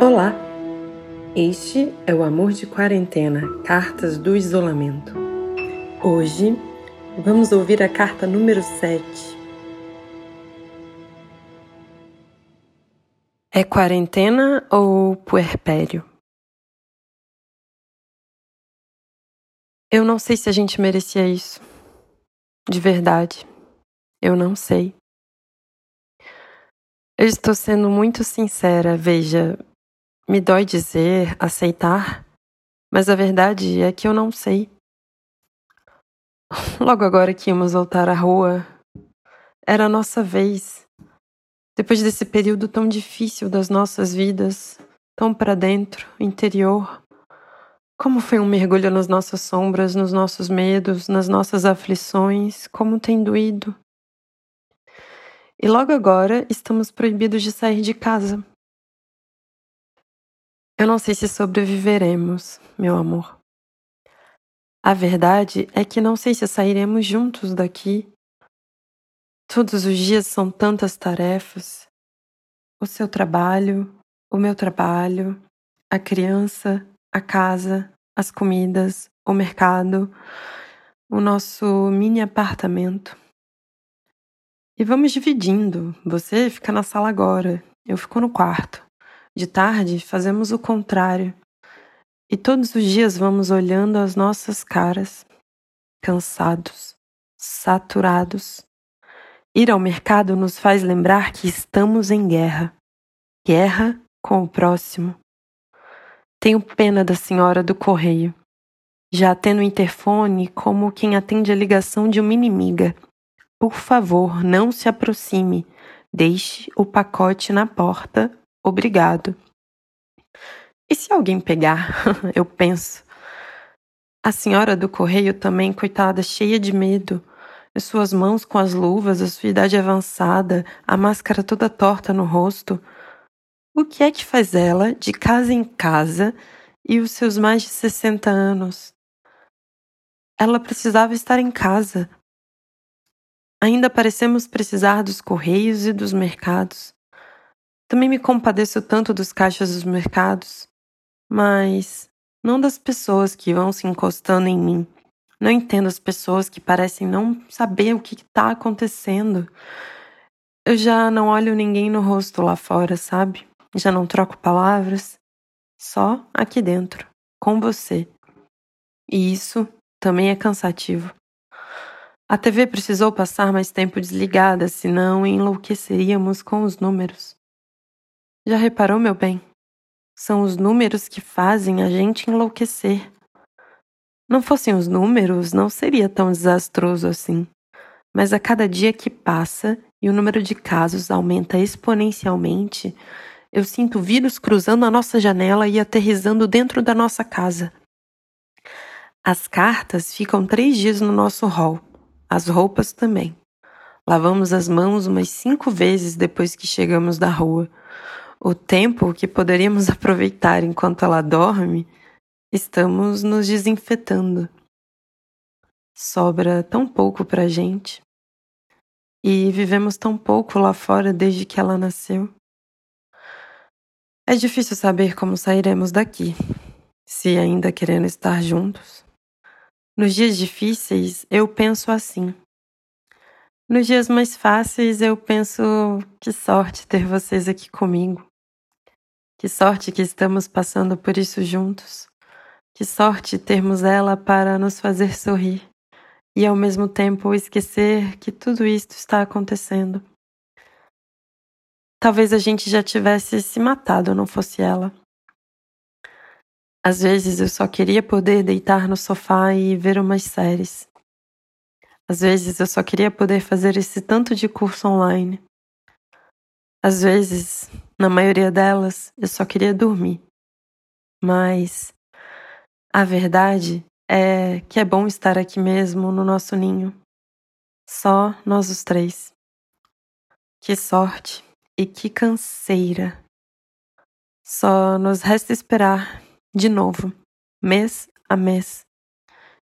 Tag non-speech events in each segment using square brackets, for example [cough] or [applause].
Olá! Este é o Amor de Quarentena Cartas do Isolamento. Hoje vamos ouvir a carta número 7. É quarentena ou puerpério? Eu não sei se a gente merecia isso. De verdade. Eu não sei. Eu estou sendo muito sincera, veja, me dói dizer, aceitar, mas a verdade é que eu não sei. [laughs] Logo agora que íamos voltar à rua, era a nossa vez. Depois desse período tão difícil das nossas vidas, tão para dentro, interior, como foi um mergulho nas nossas sombras, nos nossos medos, nas nossas aflições, como tem doído. E logo agora estamos proibidos de sair de casa. Eu não sei se sobreviveremos, meu amor. A verdade é que não sei se sairemos juntos daqui. Todos os dias são tantas tarefas. O seu trabalho, o meu trabalho, a criança, a casa, as comidas, o mercado, o nosso mini apartamento. E vamos dividindo. Você fica na sala agora, eu fico no quarto. De tarde, fazemos o contrário. E todos os dias vamos olhando as nossas caras, cansados, saturados. Ir ao mercado nos faz lembrar que estamos em guerra. Guerra com o próximo. Tenho pena da senhora do correio. Já atendo o interfone como quem atende a ligação de uma inimiga. Por favor, não se aproxime. Deixe o pacote na porta Obrigado. E se alguém pegar? [laughs] Eu penso. A senhora do correio também, coitada, cheia de medo. Suas mãos com as luvas, a sua idade avançada, a máscara toda torta no rosto. O que é que faz ela de casa em casa e os seus mais de 60 anos? Ela precisava estar em casa. Ainda parecemos precisar dos correios e dos mercados. Também me compadeço tanto dos caixas dos mercados, mas não das pessoas que vão se encostando em mim. Não entendo as pessoas que parecem não saber o que está acontecendo. Eu já não olho ninguém no rosto lá fora, sabe? Já não troco palavras. Só aqui dentro, com você. E isso também é cansativo. A TV precisou passar mais tempo desligada, senão enlouqueceríamos com os números. Já reparou, meu bem? São os números que fazem a gente enlouquecer. Não fossem os números, não seria tão desastroso assim. Mas a cada dia que passa e o número de casos aumenta exponencialmente, eu sinto vírus cruzando a nossa janela e aterrizando dentro da nossa casa. As cartas ficam três dias no nosso hall, as roupas também. Lavamos as mãos umas cinco vezes depois que chegamos da rua. O tempo que poderíamos aproveitar enquanto ela dorme, estamos nos desinfetando. Sobra tão pouco pra gente. E vivemos tão pouco lá fora desde que ela nasceu. É difícil saber como sairemos daqui, se ainda querendo estar juntos. Nos dias difíceis, eu penso assim. Nos dias mais fáceis, eu penso que sorte ter vocês aqui comigo. Que sorte que estamos passando por isso juntos. Que sorte termos ela para nos fazer sorrir e ao mesmo tempo esquecer que tudo isto está acontecendo. Talvez a gente já tivesse se matado não fosse ela. Às vezes eu só queria poder deitar no sofá e ver umas séries. Às vezes eu só queria poder fazer esse tanto de curso online. Às vezes na maioria delas, eu só queria dormir. Mas a verdade é que é bom estar aqui mesmo no nosso ninho. Só nós os três. Que sorte e que canseira. Só nos resta esperar de novo, mês a mês.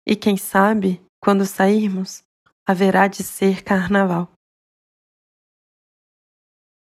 E quem sabe, quando sairmos, haverá de ser carnaval.